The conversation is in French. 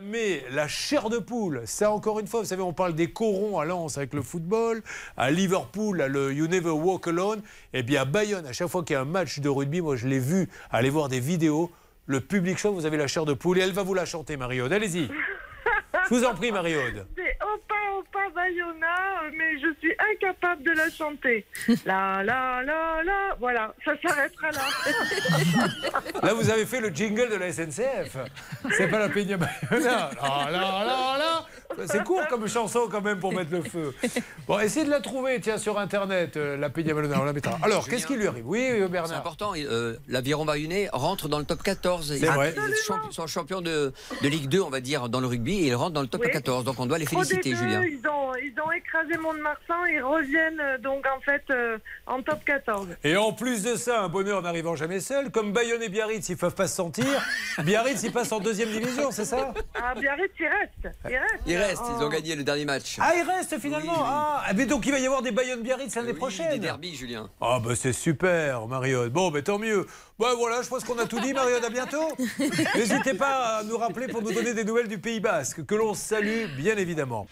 met la chair de poule. Ça, encore une fois, vous savez, on parle des corons à Lens avec le football, à Liverpool, à le You Never Walk Alone. Et bien à Bayonne, à chaque fois qu'il y a un match de rugby, moi je l'ai vu, aller voir des vidéos. Le public chante, vous avez la chair de poule et elle va vous la chanter, Marie-Aude. Allez-y. Je vous en prie, Marie-Aude. C'est Opa Opa Bayona, mais je suis incapable de la chanter. La la la la, voilà, ça s'arrêtera là. Là, vous avez fait le jingle de la SNCF. C'est pas la Bayona. La, la, la, la. C'est court comme chanson quand même pour mettre le feu. Bon, essayez de la trouver, tiens, sur Internet, euh, la Peña Bayona, on la mettra. Alors, qu'est-ce qui lui arrive? Oui, euh, C'est Bernard. important. euh, L'Aviron Bayonnais rentre dans le top 14. C'est Ils- vrai. Ils sont champions de, de Ligue 2, on va dire, dans le rugby, et ils rentrent dans le top Oui. 14. Donc on doit les féliciter, début, Julien. ils ont, ils ont écrasé Mont-de-Marsan, ils reviennent euh, donc en fait euh, en top 14. Et en plus de ça, un bonheur n'arrivant jamais seul, comme Bayonne et Biarritz, ils peuvent pas se sentir. Biarritz, il passe en deuxième division, c'est ça? Ah, Biarritz, il reste. Il reste. Ils restent, ils ont Oh. gagné le dernier match. Ah, il reste finalement Oui, oui. Ah, mais donc il va y avoir des Bayonne-Biarritz l'année Oui, prochaine Des derbies, Julien. Ah bah c'est super, Mariotte. Bon, mais tant mieux. Bon, voilà, je pense qu'on a tout dit, Mariotte. À bientôt. N'hésitez pas à nous rappeler pour nous donner des nouvelles du Pays Basque, que l'on salue bien évidemment.